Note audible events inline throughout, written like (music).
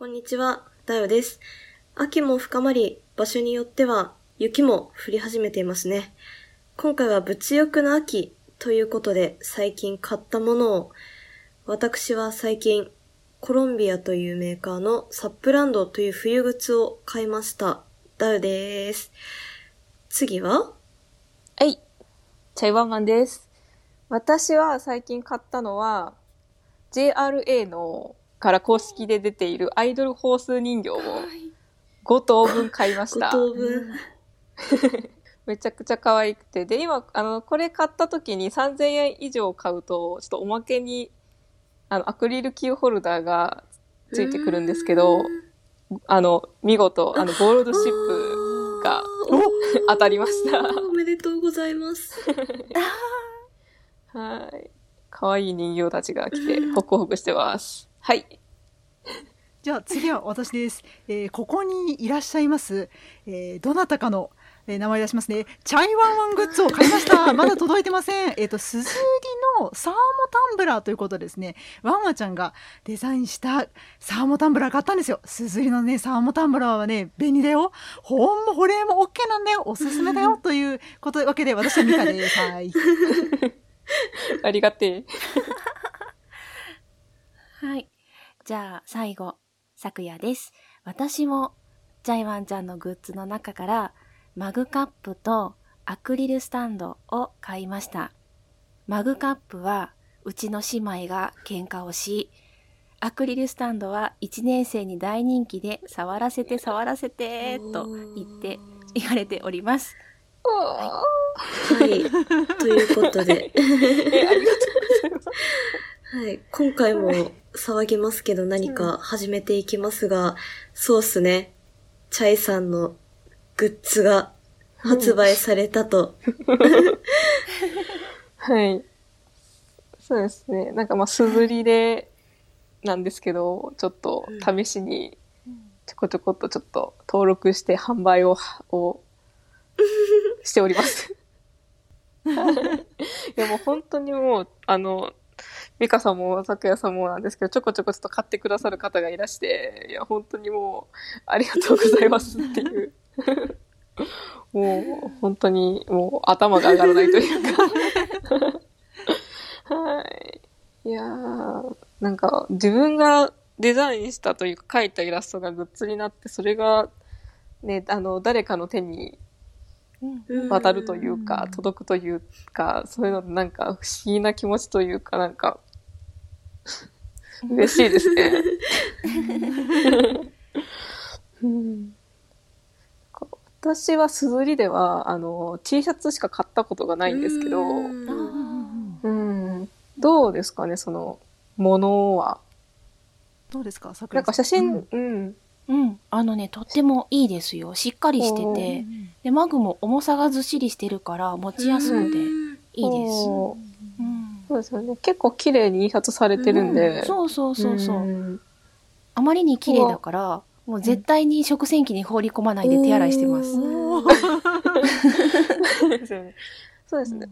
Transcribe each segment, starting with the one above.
こんにちは、ダヨです。秋も深まり、場所によっては雪も降り始めていますね。今回は物欲の秋ということで最近買ったものを、私は最近コロンビアというメーカーのサップランドという冬靴を買いました。ダヨです。次は？はい。チャイワンマンです。私は最近買ったのは、JRA のから公式で出ているアイドルホース人形を5頭分買いまし5た。等分。(laughs) めちゃくちゃ可愛くて。で、今、あの、これ買った時に3000円以上買うと、ちょっとおまけに、あの、アクリルキーホルダーがついてくるんですけど、あの、見事、あの、ゴールドシップが当たりました。おめでとうございます。(laughs) はい。可愛い人形たちが来て、ホクホクしてます。はい。じゃあ次は私です。えーここにいらっしゃいます、えーどなたかの、えー名前出しますね。チャイワンワングッズを買いました。(laughs) まだ届いてません。えっ、と、すずりのサーモタンブラーということでですね、ワンワちゃんがデザインしたサーモタンブラー買ったんですよ。すずりのね、サーモタンブラーはね、便利だよ。保温も保冷も OK なんだよ。おすすめだよ。(laughs) ということわけで、私はミカです。はい。(laughs) ありがてえ。はい。じゃあ、最後、昨夜です。私も、ジャイワンちゃんのグッズの中から、マグカップとアクリルスタンドを買いました。マグカップは、うちの姉妹が喧嘩をし、アクリルスタンドは1年生に大人気で、触らせて触らせて、と言って、言われております。はい。ということで。(laughs) え、ありがとうございます。はい。今回も騒ぎますけど何か始めていきますが、そうっすね。チャイさんのグッズが発売されたと。(laughs) はい。そうですね。なんかまあ、すずりで、なんですけど、ちょっと試しに、ちょこちょこっとちょっと登録して販売を、を、しております。(laughs) (laughs) いやもう本当にもう、あの、美香さんも咲夜さんもなんですけど、ちょこちょこちょっと買ってくださる方がいらして、いや、本当にもう、ありがとうございますっていう。(laughs) もう、本当に、もう、頭が上がらないというか。(laughs) はい。いやー、なんか、自分がデザインしたというか、描いたイラストがグッズになって、それが、ね、あの、誰かの手に渡るというか、届くというか、そういうのなんか不思議な気持ちというか、なんか、嬉しいですね。うん (laughs) 私はすずりでは、あの、T シャツしか買ったことがないんですけど、うん、どうですかね、その、ものは。どうですか桜なんか写真、うんうん、うん。あのね、とってもいいですよ。しっかりしてて。で、マグも重さがずっしりしてるから持ちやすくていいです。そうですよね。結構綺麗に印刷されてるんで。そうそうそうそう。んあまりに綺麗だから、もう絶対に食洗機に放り込まないで手洗いしてます。(laughs) そうですよね。そうですね。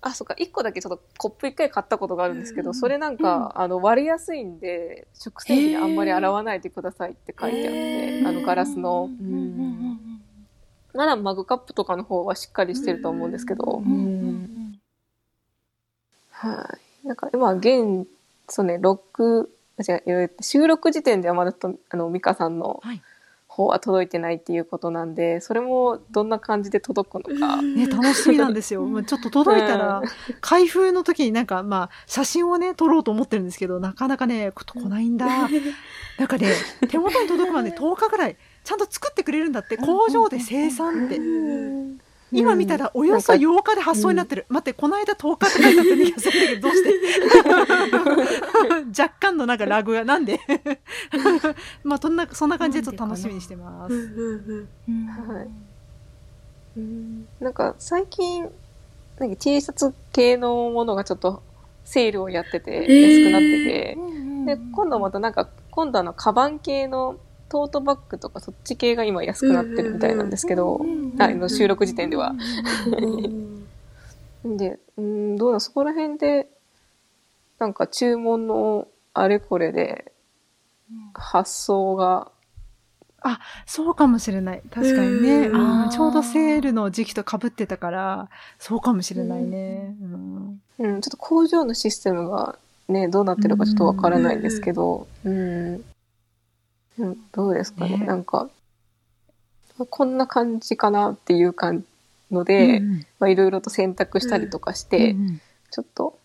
あ、そっか、一個だけちょっとコップ一回買ったことがあるんですけど、それなんか、あの、割れやすいんで、食洗機であんまり洗わないでくださいって書いてあって、あの、ガラスの。うんうんうんまだマグカップとかの方はしっかりしてると思うんですけど、うんうんうんはい。なんか今、現、そうね、録、違うえー収録時点ではまだと、あの、ミカさんのはい方は届いてないっていうことなんで、それもどんな感じで届くのか。ね、楽しみなんですよ。もうちょっと届いたら、開封の時になんか、まあ、写真をね、撮ろうと思ってるんですけど、なかなかね、こ来ないんだ。なんかね、手元に届くまで10日ぐらい、ちゃんと作ってくれるんだって、工場で生産って。今見たら、およそ8日で発送になってる。待って、この間10日って書いてあった気がするんだけど、どうして？(laughs) 若干のなんかラグが、なんで？(laughs) まあ、そんな、そんな感じでちょっと楽しみにしてます。なんか最近、なんか T シャツ系のものがちょっとセールをやってて、えー安くなってて、うん。で、今度またなんか、今度あの、カバン系のトートバッグとかそっち系が今安くなってるみたいなんですけど、あの収録時点では。で、うん、どうだ、そこら辺で、なんか注文のあれこれで、発想が、あそうかもしれない。確かにね。あちょうどセールの時期と被ってたから、そうかもしれないね。うんうん、ちょっと工場のシステムがね、どうなってるかちょっとわからないんですけど、うん。うんどうですかね。ね。なんか、こんな感じかなっていう感ので、いろいろと選択したりとかして、うんうん。ちょっと、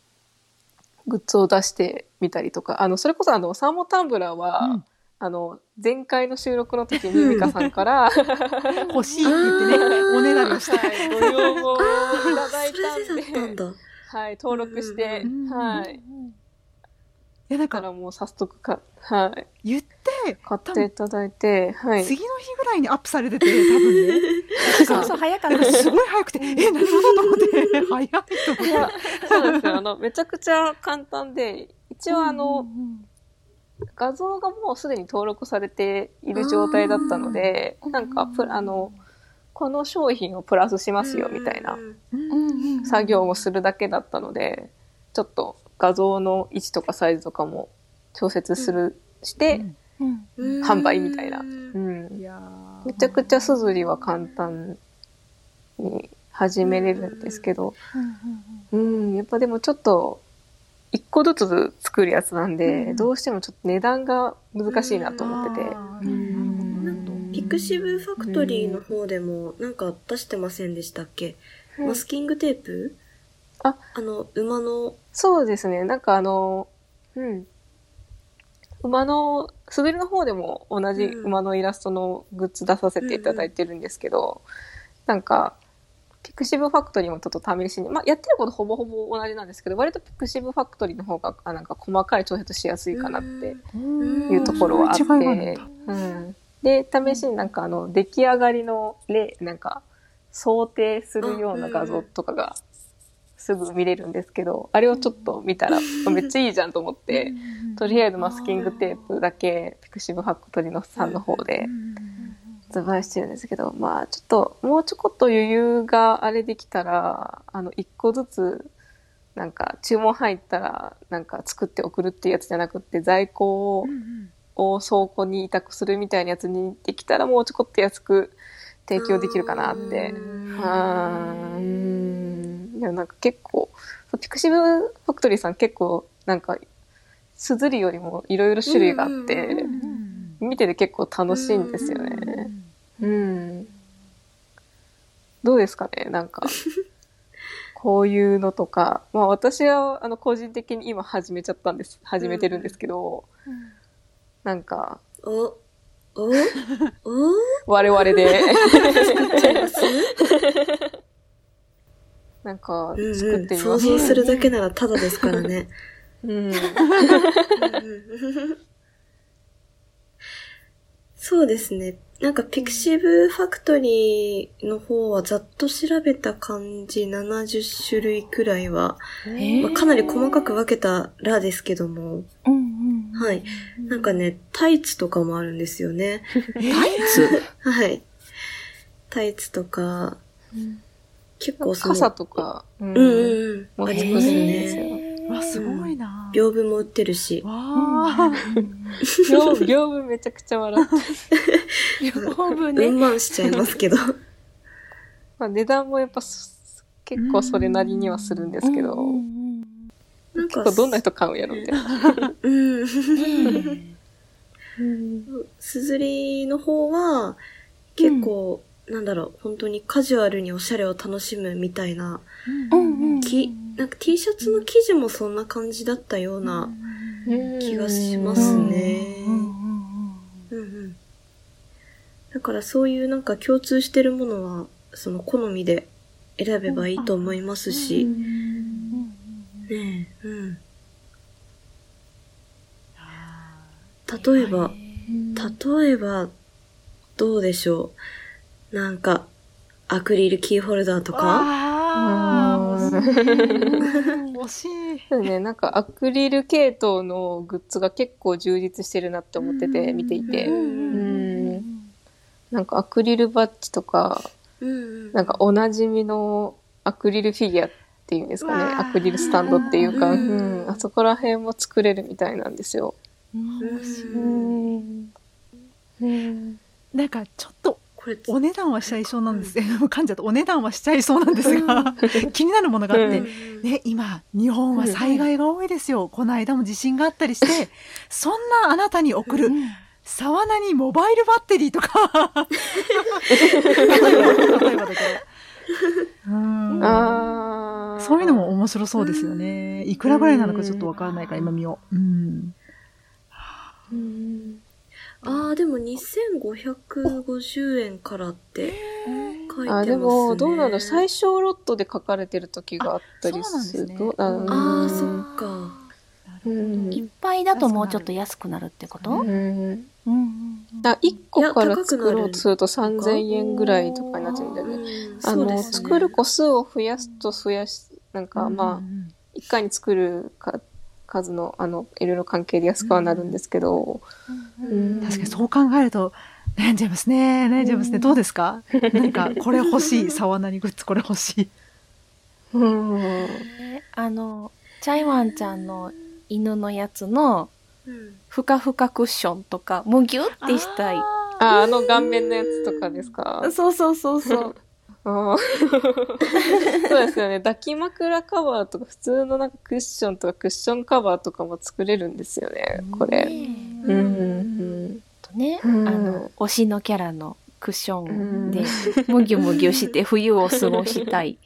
グッズを出してみたりとか、あの、それこそあの、サーモンタンブラーは、うん。あの、前回の収録の時にミカさんから、(laughs) 欲しいって言ってね、おねだりをして。はい、ご要望をいただいたたんで。はい、登録して、うん。はい。いや、だからもう早速か、はい、言って、買っていただいて、はい。次の日ぐらいにアップされてて、多分ね。そうそう、早かったですすごい早くて、え、何事と思って、早いと思いやって。そうなんですよ。あの、めちゃくちゃ簡単で、一応あの、画像がもうすでに登録されている状態だったので、なんかプラ、あの、この商品をプラスしますよみたいなうん作業をするだけだったので、ちょっと画像の位置とかサイズとかも調節する、して、販売みたいな。ううん。めちゃくちゃすずりは簡単に始めれるんですけど、うん、やっぱでもちょっと、一個ずつ作るやつなんで、うん。どうしてもちょっと値段が難しいなと思ってて。ピクシブファクトリーの方でもなんか出してませんでしたっけ、マスキングテープ？あ、あの、馬の、そうですね。なんかあの、うん。馬の、すずりの方でも同じうん。馬のイラストのグッズ出させていただいてるんですけど、なんか、ピクシブファクトリーもちょっと試しに、まあ、やってることほぼほぼ同じなんですけど、割とピクシブファクトリーの方が、あなんか細かい調節しやすいかなってうん。いうところはあって、うん。で、試しになんかあの、出来上がりの例、なんか、想定するような画像とかが、すぐ見れるんですけど、あれをちょっと見たら、めっちゃいいじゃんと思って、とりあえずマスキングテープだけ、ピクシブファクトリーのさんの方で発売してるんですけど、まあちょっと、もうちょこっと余裕があれできたら、あの、一個ずつ、なんか注文入ったら、なんか作って送るっていうやつじゃなくって、在庫をを倉庫に委託するみたいなやつにできたらもうちょこっと安く提供できるかなって。はーん。いや、なんか結構、ピクシブファクトリーさん結構、なんか、すずりよりもいろいろ種類があって、見てて結構楽しいんですよね。うん。どうですかねなんか、(laughs) こういうのとか。まあ私は、あの、個人的に今始めちゃったんです。始めてるんですけど、なんか、お、お、お我々で、作っちゃいますなんか、うん作うん。ってみます。想像するだけならただですからね。うん。そうですね。なんか、ピクシブファクトリーの方はざっと調べた感じ70種類くらいは、まあ、かなり細かく分けたらですけども、うんうん。はい。なんかね、タイツとかもあるんですよね。(laughs) タイツ？はい。タイツとか、結構その、傘とか、うんうんうんうん。あります。ね。わ、すごいな。屏風も売ってるし。わあ。(laughs) 屏屏風めちゃくちゃ笑って。両分うんね。まんしちゃいますけど。(laughs) まあ値段もやっぱす結構それなりにはするんですけど、なんか、結構どんな人買うんやろみたいな。うん。うん。すずりの方は、結構、なん。だろう、本当にカジュアルにおしゃれを楽しむみたいな、うん。うん。き、なんか T シャツの生地もそんな感じだったような気がしますね。うんうん。だからそういうなんか共通してるものは、その好みで選べばいいと思いますし、ねえ、うん。例えば、例えば、どうでしょう。なんか、アクリルキーホルダーとかああ、うん惜しい。そうね、なんかアクリル系統のグッズが結構充実してるなって思ってて、見ていて。ううんん。なんかアクリルバッジとか。なんかおなじみのアクリルフィギュアっていうんですかね。アクリルスタンドっていうか、ううんん、あそこら辺も作れるみたいなんですよ。うんうん。うん。なんかちょっとこれ、お値段はしちゃいそうなんです。(laughs) 噛んじゃった。お値段はしちゃいそうなんですが、(laughs) 気になるものがあって、うんね、今、日本は災害が多いですよ。この間も地震があったりして、そんなあなたに送る、沢名にモバイルバッテリーとか。(laughs) 例えば例えばだけど。うんああ。そういうのも面白そうですよね。いくらぐらいなのかちょっとわからないから今見よう。うん。うん。ああ、でも2550円からって書いてますね。あ、でも、どうなの最小ロットで書かれてる時があったりする。あそうなんですねどうなのああ、そっか。うん。いっぱいだともうちょっと安くなるってこと？うん。うんうんあ、1個から作ろうとすると3000円ぐらいとかになっちゃうんだよね。うんあの、そうですね作る個数を増やすと増やし、なんか、まあ、一回に作るか数の、あの、いろいろ関係で安くはなるんですけど、うん確かにそう考えると、悩んじゃいますね。悩んじゃいますね。どうですか？何か、これ欲しい。沢なにグッズこれ欲しい。うん。えあの、チャイワンちゃんの犬のやつのうんふかふかクッションとか、もうギュってしたい。あ、あの顔面のやつとかですか？そうそうそうそう。あーそうですよね。抱き枕カバーとか、普通のなんかクッションとかクッションカバーとかも作れるんですよね、これ。ねうんうんとね、うん。あの、推しのキャラのクッションでう、むぎゅむぎゅして (laughs) 冬を過ごしたい。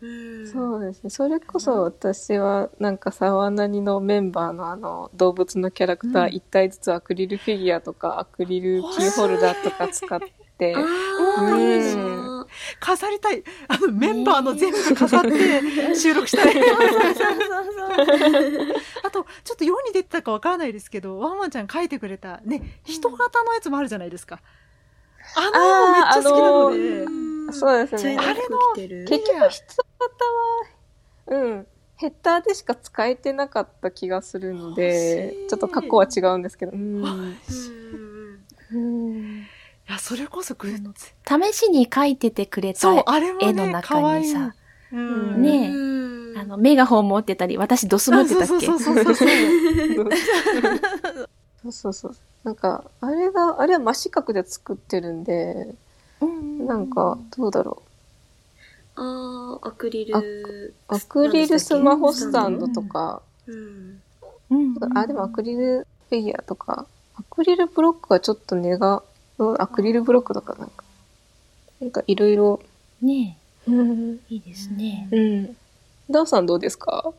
うん。そうですね。それこそ私はなんかサワナニのメンバーのあの動物のキャラクターうん。一体ずつアクリルフィギュアとかアクリルキーホルダーとか使って。あ、あ、うん。いいな飾りたい。あの、メンバーの全部飾って収録したい。あと、ちょっと世に出てたかわからないですけど、ワンワンちゃん書いてくれた、ね、人型のやつもあるじゃないですか。あのめっちゃ好きなので。うんそうですね茶色く着てる結局人型は、うん、ヘッダーでしか使えてなかった気がするのでちょっと格好は違うんですけど。うんうんうんいや、それこそグッズ。試しに描いててくれそう、たあれもね、絵の中可愛いにさ、うんねえうんあの、メガホン持ってたり、私ドス持ってたっけ？そうそうそうそうそう。そうそうそう。なんか、あれが、あれは真四角で作ってるんで、なんか、どうだろああ、アクリル。う。アクリルスマホスタンドとか、うん。うんあ、でもアクリルフィギュアとか、アクリルブロックはちょっと値が、うんアクリルブロックとかなんか、なんかいろいろ、ねうん。え、いいですね。うん。ダーさんどうですか？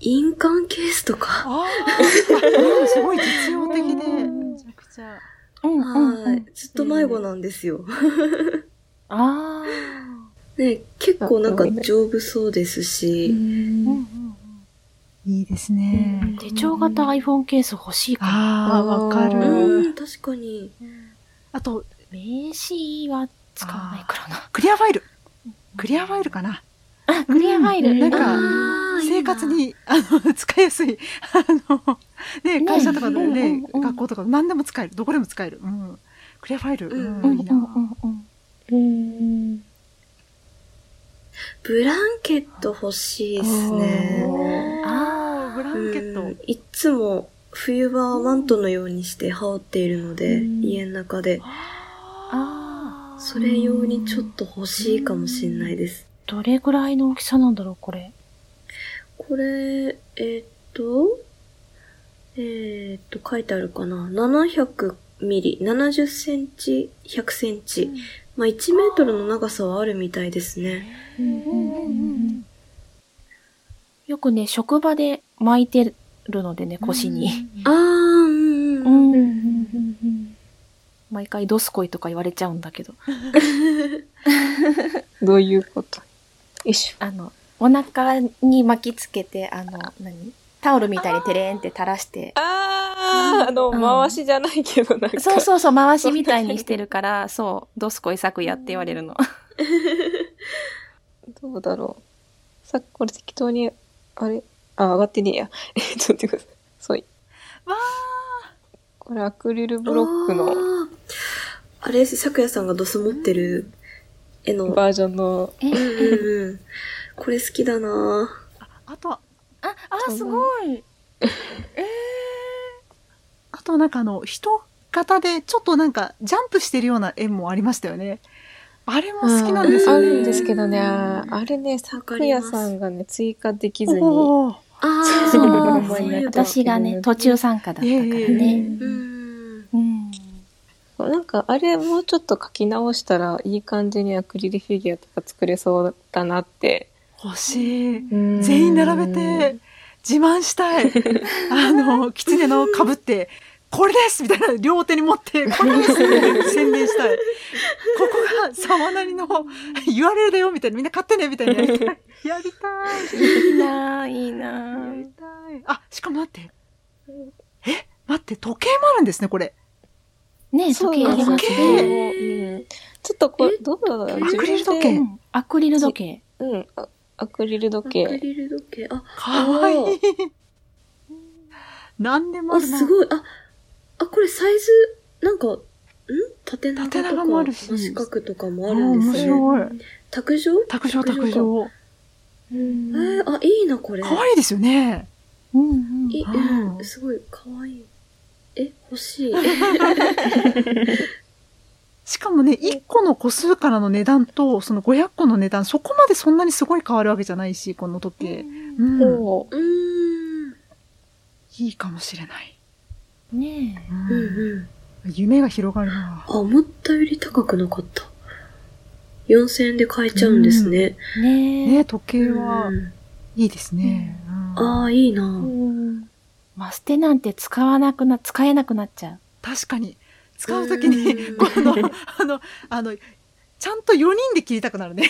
印鑑ケースとか。ああ、すごい実用的で、めちゃくちゃ。うんうんうはいん。。ずっと迷子なんですよ。あね、結構なんか丈夫そうですうし。ん。いいですねあ。。手帳型 iPhone ケース欲しいかも。ああ、わかうる。うん、確かに。あと、名刺は使わないからな。クリアファイル。クリアファイルかな。あ、クリアファイル。うんなんか生活。に、あの、(laughs) 使いやすい。あの、ね、会社とかでうんねうんう、ん学校とか何でも使える。どこでも使える。うん。クリアファイル。うんうん、いいな。ブランケット欲しいですね。ああ、ブランケット。うんいつも冬場はマントのようにして羽織っているので、うん家の中で。あそれ用にちょっと欲しいかもしれないです。どれぐらいの大きさなんだろう、これ？これ、えーっと、えーっと、書いてあるかな？700ミリ、70センチ、100センチ。まあ、1メートルの長さはあるみたいですね。よくね、職場で巻いてるのでね、腰に。あー、うんううん。ん。毎回ドスコイとか言われちゃうんだけど。どういうこと？よいしょ。あの、お腹に巻きつけて、あの、何？タオルみたいにテレーンって垂らして。あー、あの、うん回しじゃないけど、なんか。そうそうそう、回しみたいにしてるから、(laughs) そう、ドスコイ作やって言われるの。どうだろう。さっきこれ適当に、あれ？あ、上がってねえや。(laughs) えっと、待ってください。そう。わこれアクリルブロックのあーあれです、咲夜さんがドス持ってる絵の。バージョンの、えうん。これ好きだなあとは、あ、あ、すごい。えあとはなんかあの、人型でちょっとなんかジャンプしてるような絵もありましたよね。あれも好きなんですよね。あるんですけどね、あれね、わ昨かります夜さんがね、追加できずに、あ (laughs) そうあ、そう私がね、途中参加だったからえね。うん。うん。なんかあれもうちょっと書き直したらいい感じにアクリルフィギュアとか作れそうだなって。欲しい。全全員並べて、自慢したい。(laughs) あの、狐の被って、これですみたいな両手に持って、(laughs) これです宣伝したい。ここが沢なりの URL だよみたいな、みんな買ってねみたいなやりたい。やりたい。いいなぁ、いいなやぁり。たい。あ、しかも待って。え待って、時計もあるんですね、これ。ね時計あります時ね。計うんちょっとこれ、どうだろうアクリル時計うんアクリル時計。うん、あアクリル時アク計。リル時計。あ、かわいい。なんでもああ、るな。すごい。あ、あ、これサイズ、なんか、ん？縦長と縦長もあるしか、四角とかもああるんですね。面白い。卓上？卓上、卓か上。えー、あ、いいな、これ。かわいいですよね。うんうん。いい、うんうん、すごい、かわいい。え、欲しい。しかもね、1個の個数からの値段と、その500個の値段、そこまでそんなにすごい変わるわけじゃないし、この時計。うん。ほうーん。いいかもしれない。ねううんうん。夢が広がるな。あ、思ったより高くなかった。4000円で買えちゃうんですね。え。ねえ。ね、時計はうんいいですね。うんああ、いいな。うんマステなんて使わなくな、使えなくなっちゃう。確かに。使うときに、うん (laughs) この、あの、あの、ちゃんと4人で切りたくなるね。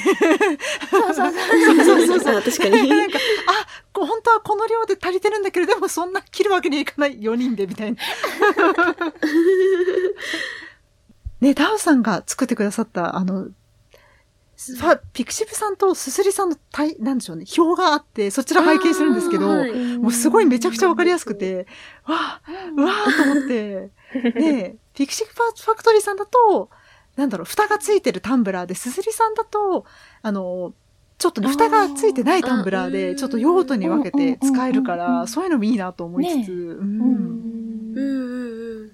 そうそうそう。そうそうそう。あ確かになんか、あ、本当はこの量で足りてるんだけど、でもそんな切るわけにはいかない4人で、みたいな。ね、ダウさんが作ってくださった、あの、ピクシブさんとすずりさんの対、なんでしょうね、表があって、そちら拝見してるんですけど、もうすごいめちゃくちゃわかりやすくて、わあ、うわーと思って、ねピクシブファクトリーさんだと、なんだろう、蓋がついてるタンブラーで、すずりさんだと、あの、ちょっとね、蓋がついてないタンブラーあで、ーちょっと用途に分けて使えるかうんうんうんうん。ら、そういうのもいいなと思いつつ、ね。うん。うんうんうん。うん。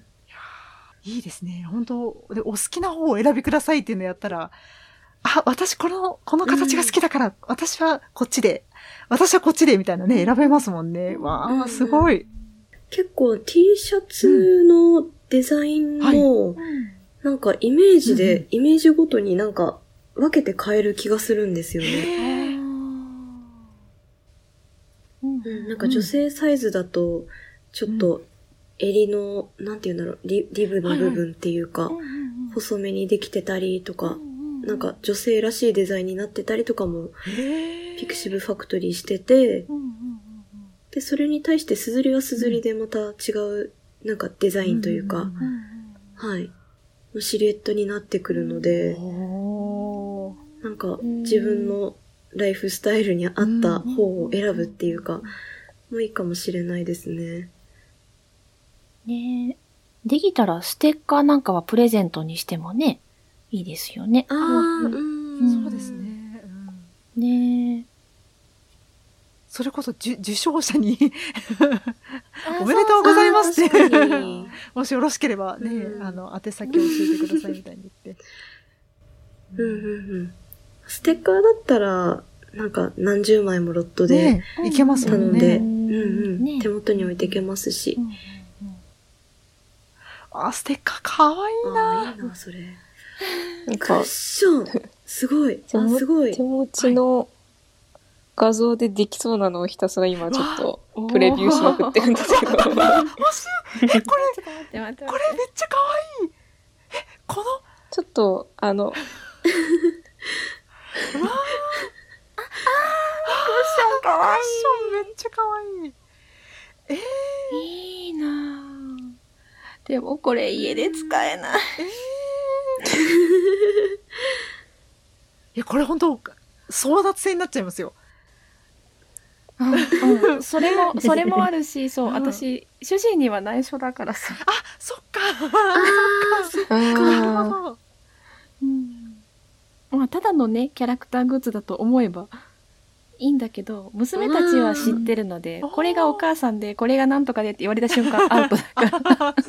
いいですね。本当で、お好きな方をお選びくださいっていうのやったら、あ、私この、この形が好きだから、私はこっちで、私はこっちで、みたいなね、選べますもんね。わあ、うんうん。すごい。結構 T シャツのデザインも、なんかイメージで、うんイメージごとになんか分けて変える気がするんですよね。うんうん、なんか女性サイズだと、ちょっと襟の、なんていうんだろう、リリブの部分っていうか、細めにできてたりとか、なんか女性らしいデザインになってたりとかも、ピクシブファクトリーしてて、うんうんで、それに対してすずりはすずりでまた違う、なんかデザインというか、んうんうん。はい、のシルエットになってくるので、なんか自分のライフスタイルに合った方を選ぶっていうか、もういいかもしれないですね。ねえ。できたらステッカーなんかはプレゼントにしてもね、いいですよね。ああ、うんうん。そうですね。うんねえ。それこそ、じゅ受賞者におめでとうございますってもしよろしければね、うんあの、宛先を教えてくださいみたいに言って。(laughs) うんうんうん。ステッカーだったら、なんか何十枚もロットでねいけますもんね。うんうん、ね手元に置いていけますしう。んうんあ、ステッカーかわいいあな。あ、いいな、それ。なんかクッ、ションすごい。あ、すごい手。持ちの画像でできそうなのをひたすら今ちょっとわプレビューしまくってるんですけど。欲しいえ、これ、これめっちゃかわいい。え、この、ちょっと、あの、ファッションめっちゃかわいい。えー、いいなぁでもこれ家で使えない。いや、これ本当争奪戦になっちゃいますよ。うんうん (laughs) それも、それもあるし、そう、うん私、主人には内緒だからさ。あ、そっか。(laughs) そっあなるほーど。うん。まあ、ただのね、キャラクターグッズだと思えば、いいんだけど、娘たちは知ってるので、これがお母さんで、これがなんとかでって言われた瞬間アウトだから。(laughs)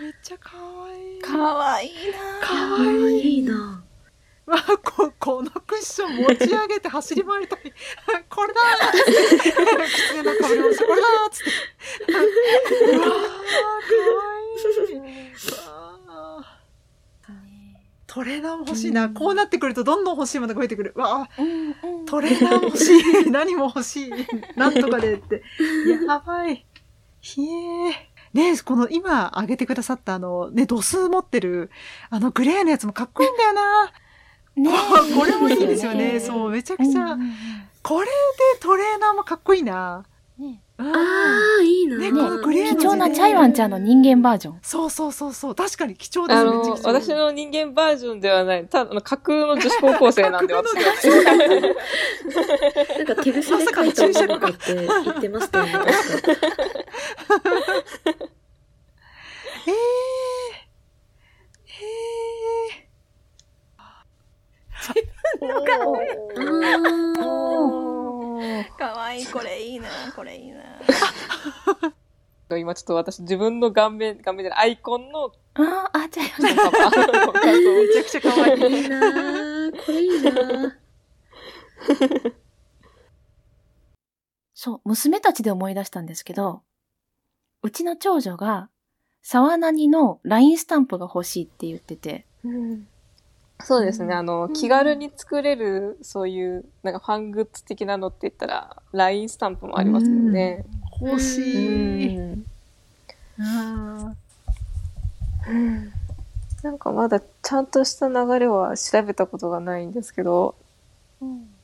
めっちゃ可愛い。かわいいなかかわいい。いいな。わここのクッション持ち上げて走り回りたい。(laughs) これだーっつって。狐のかぶり物してこれだーっつって。うわー、かわいい。うわートレーナーも欲しいな。こうなってくるとどんどん欲しいものが増えてくる。うわーうんうんトレーナーも欲しい。(laughs) 何も欲しい。なんとかでって。やばい。ひえー。ねこの今挙げてくださったあの、ね、度数持ってる、あのグレーのやつもかっこいいんだよな。ねこれもいいですよね。うそう、めちゃくちゃ。んうんこれでトレーナーもかっこいいな。うんねうんああ、いいな。ねねこのグレーの貴重なチャイワンちゃんの人間バージョン。そうそうそうそう。確かに貴重ですね。あの、私の人間バージョンではない、ただ、架空の女子高校生なんで、私は。なんか手癖で書いたものかって言ってましたよね、確か。えー、えー、あーかわいい、これいいな、これいいな。今ちょっと私、自分の顔面、顔面じゃない、アイコンのあーあ、チャイワンパパの画像めちゃくちゃ可愛い。いいなー。これいいなーそう、娘たちで思い出したんですけど、うちの長女が、沢なにの LINE スタンプが欲しいって言ってて、そうですね、あの、気軽に作れる、そういう、なんかファングッズ的なのって言ったら、LINE スタンプもありますもんね。欲しうい。ん。うんなんかまだちゃんとした流れは調べたことがないんですけど、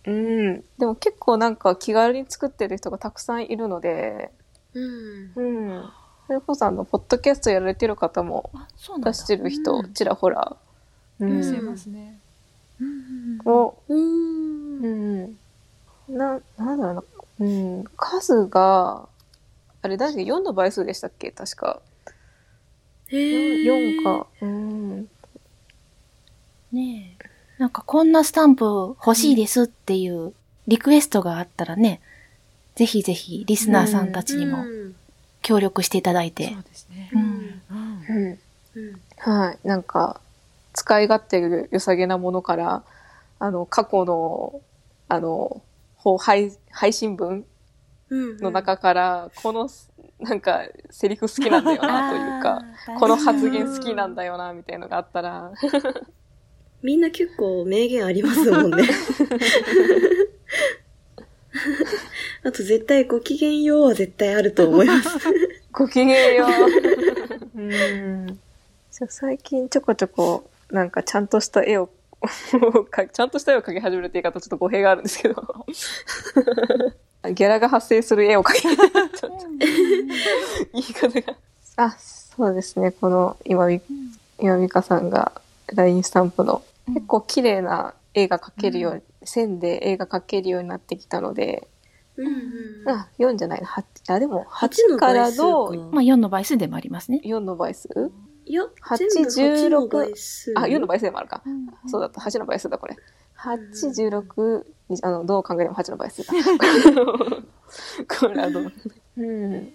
うん。でも結構なんか気軽に作ってる人がたくさんいるので、うん。うん。それこそあの、ポッドキャストやられてる方も。出してる人、うんちらほら、う見せん。ますね。を、うー。うんん。な、なんだろうな、うん。数が、あれ、確か4の倍数でしたっけ？確か。へー4か。うん。ねえ。なんかこんなスタンプ欲しいですっていうリクエストがあったらね、ぜひぜひリスナーさんたちにもうん協力していただいそてう。ですねう。ん。うんうん。うんはい。なんか、使い勝手が良さげなものから、あの、過去の、あの、ほ配配信文うんの中から、この、なんか、セリフ好きなんだよな、(laughs) というか、この発言好きなんだよな、みたいのがあったら、みんな結構名言ありますもんね。(laughs) あと絶対ご機嫌ようは絶対あると思います。ごきげんよう。(laughs) うん。じゃあ最近ちょこちょこ、なんかちゃんとした絵を、かちゃんとした絵を描き始めるって言い方ちょっと語弊があるんですけど、ギャラが発生する絵を描き、ちょっと言い方が。あ、そうですね。この今み、今美香さんが LINE スタンプのうん結構綺麗な絵が描けるように、線で絵が描けるようになってきたので、うんうんあ、4じゃないな、8、あ、でも8 8のから倍数か。のまあ4の倍数でもありますね。4の倍数？いや、8全部8の倍数。あ、4の倍数でもあるか。うんそうだった。8の倍数だ、これ。8、16、にあの、どう考えても8の倍数だ。(laughs) これ、あの、う？ん。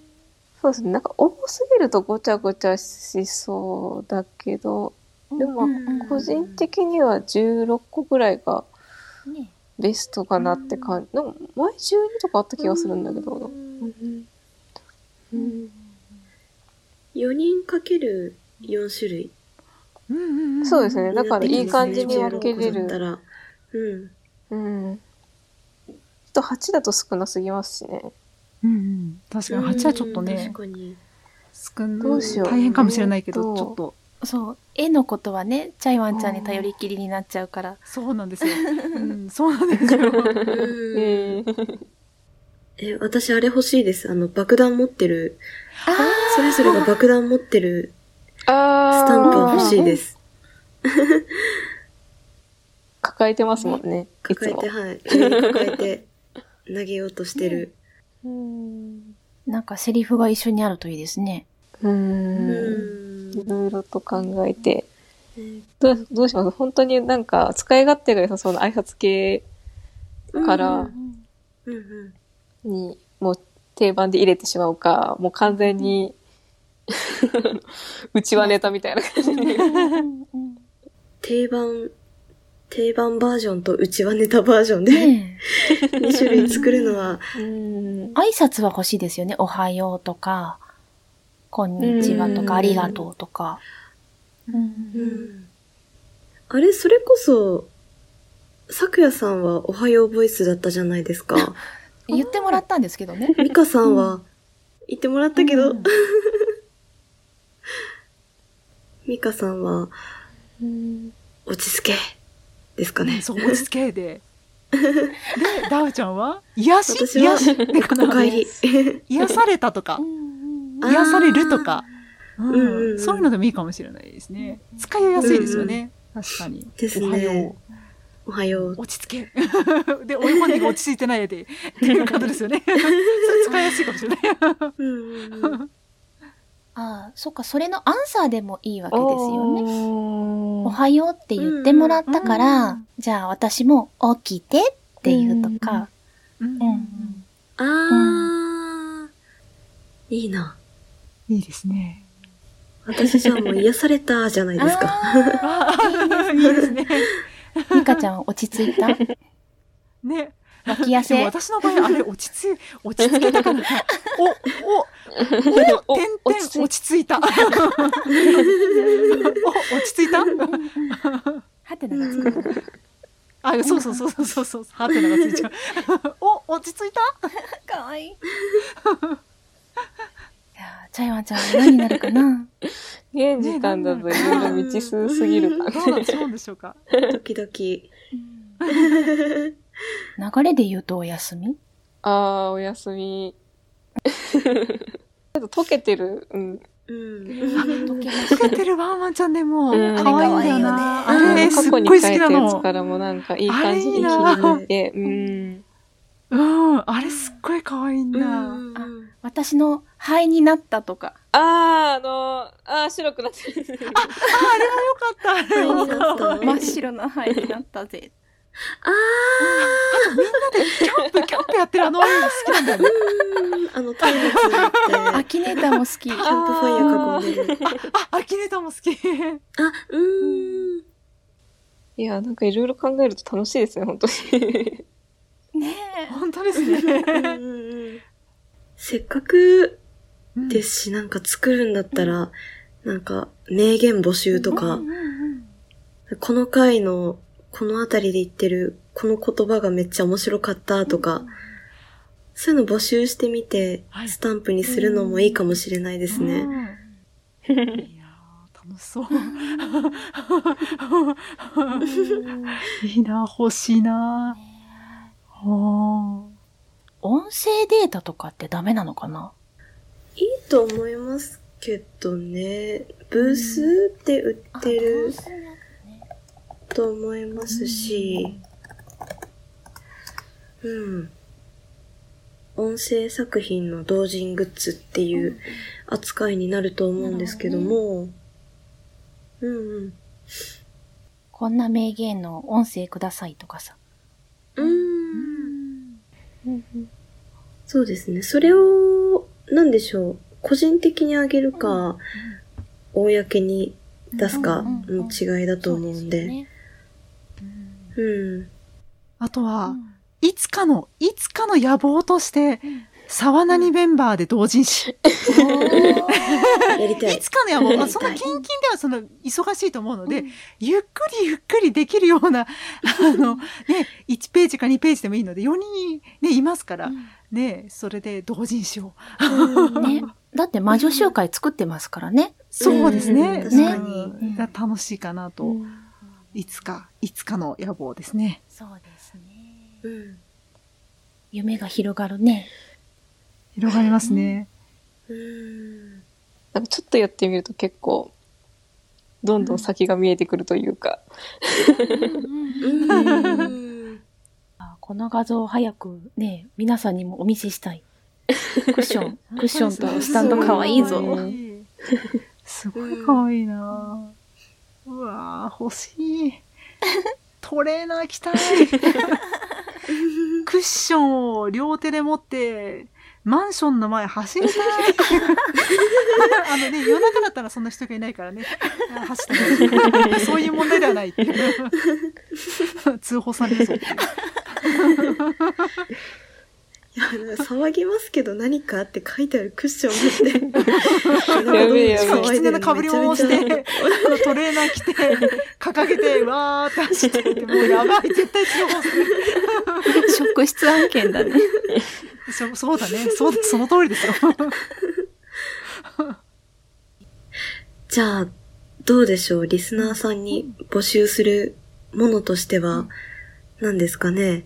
そうですね。なんか多すぎるとごちゃごちゃしそうだけど、でもうん、個人的には16個ぐらいがねベストかなって感じ。なんか前12とかあった気がするんだけど。ううんんうん4人かける4種類。うんうんうんそうですね。だからいい感じに分けれ16だったる。ら。うん。うん。ちょっと8だと少なすぎますしね。うんうん確かに8はちょっとうんね確かに。少んどうしよう大変かもしれないけどちょっとそう。絵のことはね、チャイワンちゃんに頼りきりになっちゃうから。そうなんですよ、うん、そうなんですようんえーえ、私あれ欲しいです。あの、爆弾持ってる、あそれぞれが爆弾持ってるあースタンプが欲しいです。抱えてますもんね。抱えて、。はい。抱えて、投げようとしてる。(laughs) うん。なんかセリフが一緒にあるといいですね。う。うんんいろいろと考えてどうどうします？本当になんか使い勝手が良さそうな挨拶系からうんうん。にもう定番で入れてしまうか、もう完全にうちは (laughs) ネタみたいな感じで。定番、定番バージョンとうちはネタバージョンでね2 (laughs) 種類作るのは、うん。え挨拶は欲しいですよね。おはようとか、こんにちはとうん。か、ありがとうとか。うん。あれ、それこそ、咲夜さんはおはようボイスだったじゃないですか。(laughs) 言ってもらったんですけどね。(laughs) ミカさんは言ってもらったけど、うん。ミカさんはうん。落ち着けですかね。そう、落ち着けで。で、ダウちゃんは癒し私は癒しってかなお帰り。癒されたとか、癒されるとか、うんそういうのでもいいかもしれないですね。使いやすいですよね。確かに。ですねおはよおはようう。。落ち着け。(laughs) で、お本人が落ち着いてないで、っていうことですよね。(laughs) それ使いやすいかもしれない。ああ、そっか、それのアンサーでもいいわけですよね。おおはようって言ってもらったかうんら、うんじゃあ私も起きてっていうとか。うんうんあー、いいな。いいですね。私じゃあもう癒されたじゃないですか。ああ、いいですね。ミカちゃん落ち着いた？ね。脇汗でも私の場合、あれ、落ち着い、落ち着けたかな。(laughs) お、お、お、お点々、落ち着いた。お、落ち着いた？はてながつく。あ、そうそうそうそうそう、ハテナがついちゃう。お、落ち着いた？かわいい。いやーチャイワンちゃんは何になるかな？現時間だといろいろ未知数すぎるかどうなんね。そうでしょうか。ドキドキ。流れで言うとお休み？ああ、おやすみ。(laughs) ちょっと溶けてる。うん。うん。溶けてるワンワンちゃんでも、うん可愛いんだよな。あれ、ねすっ過去にごい好きな書いたやつの。からもなんかいい感じに切りあれいて、うん。うん、あれすっごい可愛いんだ。うん私の肺になったとか。ああ、あのああ、白くなってる。あれはよかった。真っ白な肺になったぜ。あみんなでキャンプ、キャンプやってるあの好きなんだよね。ー、うんあの、タイムツって、アキネーターも好き。キャンプファイヤー囲んでる。あ、アキネーターも好き。あ、うーん。いや、なんかいろいろ考えると楽しいですね、本当に。ね本当ですね。せっかくうんですし、なんか作るんだったら、なんか、名言募集とか、この回の、このあたりで言ってる、この言葉がめっちゃ面白かったとか、そういうの募集してみては、いスタンプにするのもいいかもしれないですね。うん (laughs) いやー楽しそう。いいな、欲しいな。音声データとかってダメなのかな？いいと思いますけどね。ブースで売ってると思いますし、うん。音声作品の同人グッズっていう扱いになると思うんですけども、うんうん。こんな名言の音声くださいとかさ。うーん。そうですね。それを、なんでしょう。個人的にあげるか、公に出すかの違いだと思うんで。そうすよねうん。あとは、いつかの、いつかの野望として、沢何メンバーで同人誌。(laughs) いい。つかの野望、そんな近々ではその忙しいと思うので、ゆっくりゆっくりできるような、(laughs) あの、ね、1ページか2ページでもいいので、4人ね、いますから、ね、それで同人誌を。ね。だって魔女集会作ってますからね。そうですね。うん確確かに。が楽しいかなと。いつか、いつかの野望ですね。そうですね。うん。夢が広がるね。広がりますね。うん。なんかちょっとやってみると結構、どんどん先が見えてくるというか。うん。(laughs) あこの画像を早くね、皆さんにもお見せしたい。クッション、(laughs) クッションとスタンドかわいいぞ。うすごい可愛いなうわー欲しい。トレーナー着たい。(laughs) クッションを両手で持って、マンションの前走りたい。(laughs) あのね、夜中だったらそんな人がいないからね。あ走ったねそういう問題ではないっていう。(laughs) 通報されるぞっていう。いや、騒ぎますけど何かって書いてあるクッション持って。(laughs) やべえやべえ狐のかぶり物をして、トレーナー着て、掲げて、わーって走ってて、もうやばい、絶対通報する。職質案件だね。そそうだね。そう、その通りですよ。じゃあ、どうでしょう？リスナーさんに募集するものとしては、何ですかね？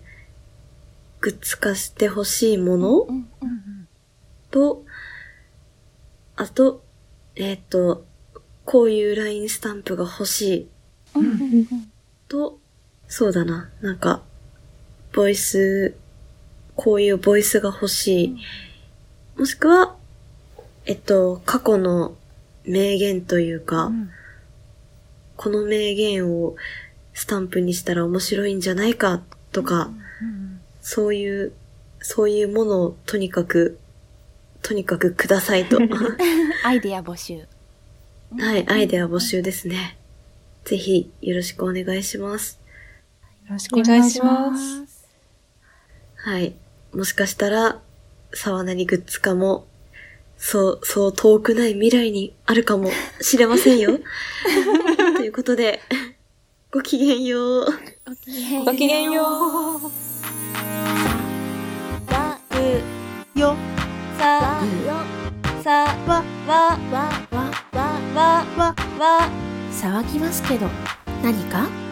グッズ化してほしいもの？うんと、あと、えっ、と、こういう LINE スタンプが欲しい。うんと、そうだな、なんか、ボイス、こういうボイスが欲しい。もしくは、えっと、過去の名言というか、この名言をスタンプにしたら面白いんじゃないかとか、そういう、そういうものをとにかく、とにかくくださいと。(laughs) アイデア募集。はい、アイデア募集ですね。ぜひよろしくお願いします。よろしくお願いします。す。はい。もしかしたら、沢なりグッズ化も、そう、そう遠くない未来にあるかもしれませんよ。(laughs) ということで、ごきげんよう。ごきげんよう。よ。ささわ。わ。わ。わ。わ。わ。わ。騒ぎますけど何か？